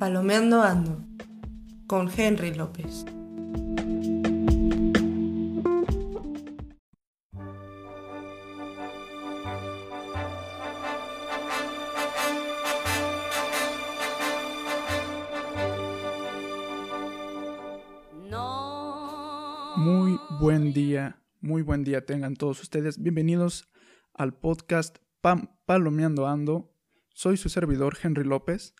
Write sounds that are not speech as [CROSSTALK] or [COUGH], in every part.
Palomeando Ando con Henry López. Muy buen día, muy buen día tengan todos ustedes. Bienvenidos al podcast Pam Palomeando Ando. Soy su servidor Henry López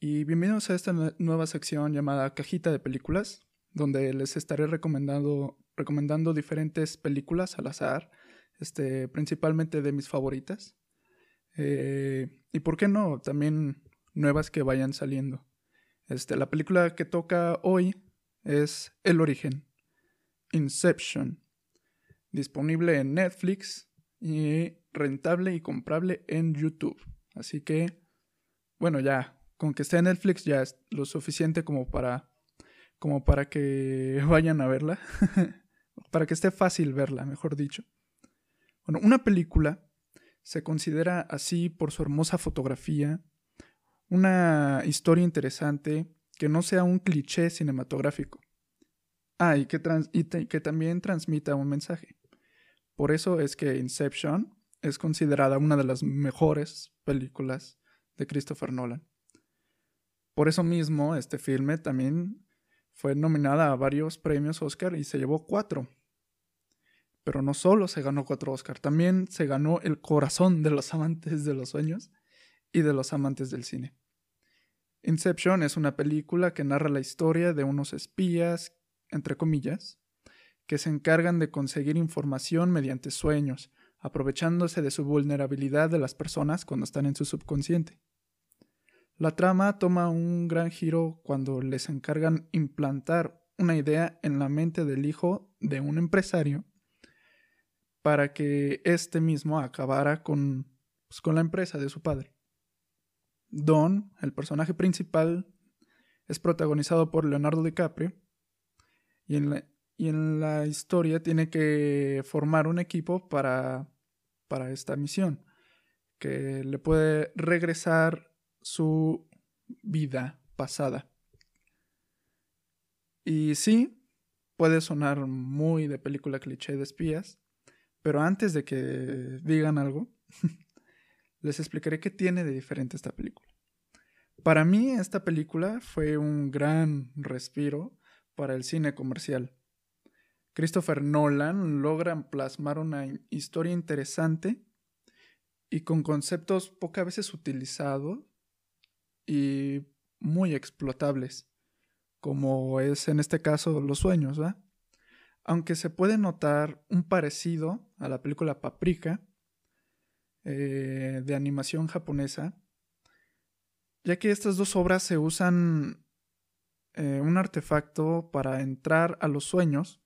y bienvenidos a esta nueva sección llamada Cajita de Películas, donde les estaré recomendando, recomendando diferentes películas al azar, este, principalmente de mis favoritas. Eh, y por qué no, también nuevas que vayan saliendo. Este, la película que toca hoy es El Origen, Inception, disponible en Netflix y rentable y comprable en YouTube. Así que, bueno, ya con que esté en Netflix ya es lo suficiente como para como para que [LAUGHS] vayan a verla, [LAUGHS] para que esté fácil verla, mejor dicho. Bueno, una película se considera así por su hermosa fotografía, una historia interesante que no sea un cliché cinematográfico. Ah, y que, y que también transmita un mensaje. Por eso es que Inception es considerada una de las mejores películas de Christopher Nolan. Por eso mismo, este filme también fue nominada a varios premios Oscar y se llevó cuatro. Pero no solo se ganó cuatro Oscar, también se ganó el corazón de los amantes de los sueños y de los amantes del cine. Inception es una película que narra la historia de unos espías, entre comillas, que se encargan de conseguir información mediante sueños, aprovechándose de su vulnerabilidad de las personas cuando están en su subconsciente. La trama toma un gran giro cuando les encargan implantar una idea en la mente del hijo de un empresario para que éste mismo acabara con, pues, con la empresa de su padre. Don, el personaje principal, es protagonizado por Leonardo DiCaprio y en la, y en la historia tiene que formar un equipo para, para esta misión que le puede regresar su vida pasada. Y sí, puede sonar muy de película cliché de espías, pero antes de que digan algo, [LAUGHS] les explicaré qué tiene de diferente esta película. Para mí esta película fue un gran respiro para el cine comercial. Christopher Nolan logra plasmar una historia interesante y con conceptos pocas veces utilizados y muy explotables, como es en este caso los sueños, ¿va? Aunque se puede notar un parecido a la película Paprika eh, de animación japonesa, ya que estas dos obras se usan eh, un artefacto para entrar a los sueños,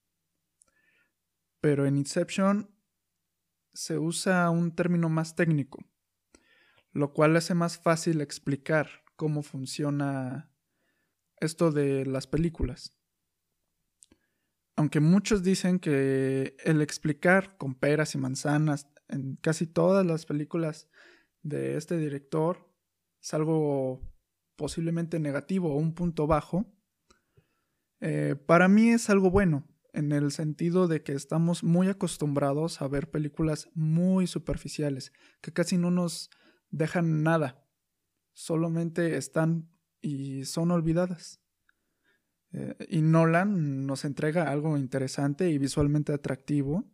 pero en Inception se usa un término más técnico, lo cual hace más fácil explicar cómo funciona esto de las películas. Aunque muchos dicen que el explicar con peras y manzanas en casi todas las películas de este director es algo posiblemente negativo o un punto bajo, eh, para mí es algo bueno, en el sentido de que estamos muy acostumbrados a ver películas muy superficiales, que casi no nos dejan nada solamente están y son olvidadas. Eh, y Nolan nos entrega algo interesante y visualmente atractivo,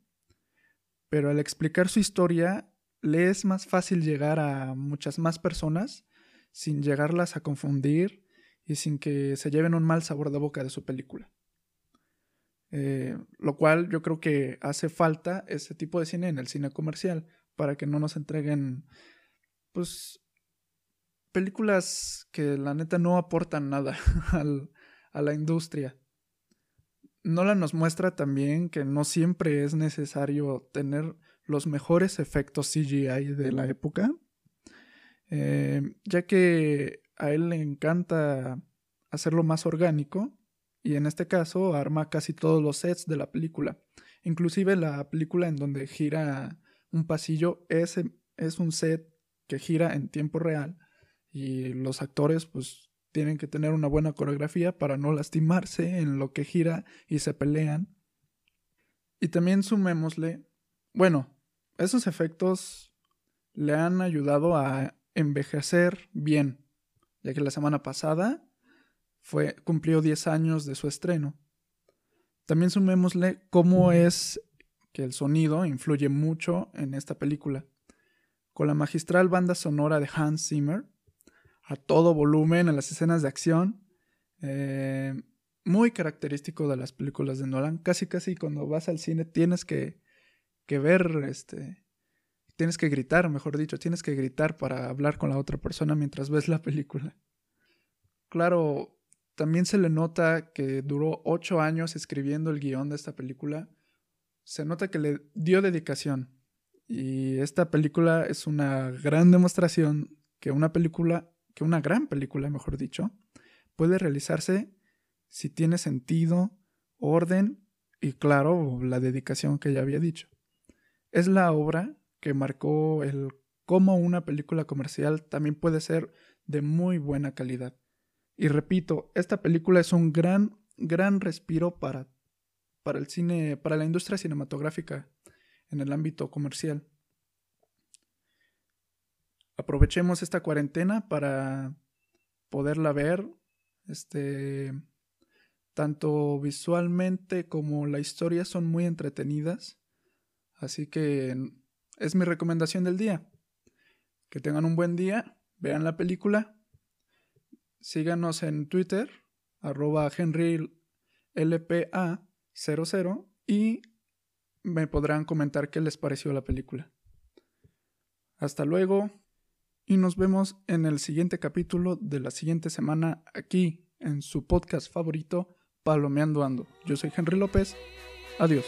pero al explicar su historia le es más fácil llegar a muchas más personas sin llegarlas a confundir y sin que se lleven un mal sabor de boca de su película. Eh, lo cual yo creo que hace falta ese tipo de cine en el cine comercial para que no nos entreguen pues películas que la neta no aportan nada [LAUGHS] a la industria. Nolan nos muestra también que no siempre es necesario tener los mejores efectos CGI de la época, eh, ya que a él le encanta hacerlo más orgánico y en este caso arma casi todos los sets de la película. Inclusive la película en donde gira un pasillo es un set que gira en tiempo real y los actores pues tienen que tener una buena coreografía para no lastimarse en lo que gira y se pelean. Y también sumémosle, bueno, esos efectos le han ayudado a envejecer bien, ya que la semana pasada fue, cumplió 10 años de su estreno. También sumémosle cómo es que el sonido influye mucho en esta película. Con la magistral banda sonora de Hans Zimmer, a todo volumen en las escenas de acción, eh, muy característico de las películas de Nolan. Casi, casi cuando vas al cine tienes que, que ver, este, tienes que gritar, mejor dicho, tienes que gritar para hablar con la otra persona mientras ves la película. Claro, también se le nota que duró ocho años escribiendo el guion de esta película. Se nota que le dio dedicación. Y esta película es una gran demostración que una película, que una gran película, mejor dicho, puede realizarse si tiene sentido, orden y, claro, la dedicación que ya había dicho. Es la obra que marcó el cómo una película comercial también puede ser de muy buena calidad. Y repito, esta película es un gran, gran respiro para, para el cine, para la industria cinematográfica en el ámbito comercial. Aprovechemos esta cuarentena para poderla ver, este, tanto visualmente como la historia son muy entretenidas, así que es mi recomendación del día. Que tengan un buen día, vean la película síganos en Twitter, arroba HenryLPA00 y me podrán comentar qué les pareció la película. Hasta luego y nos vemos en el siguiente capítulo de la siguiente semana aquí en su podcast favorito, Palomeando Ando. Yo soy Henry López. Adiós.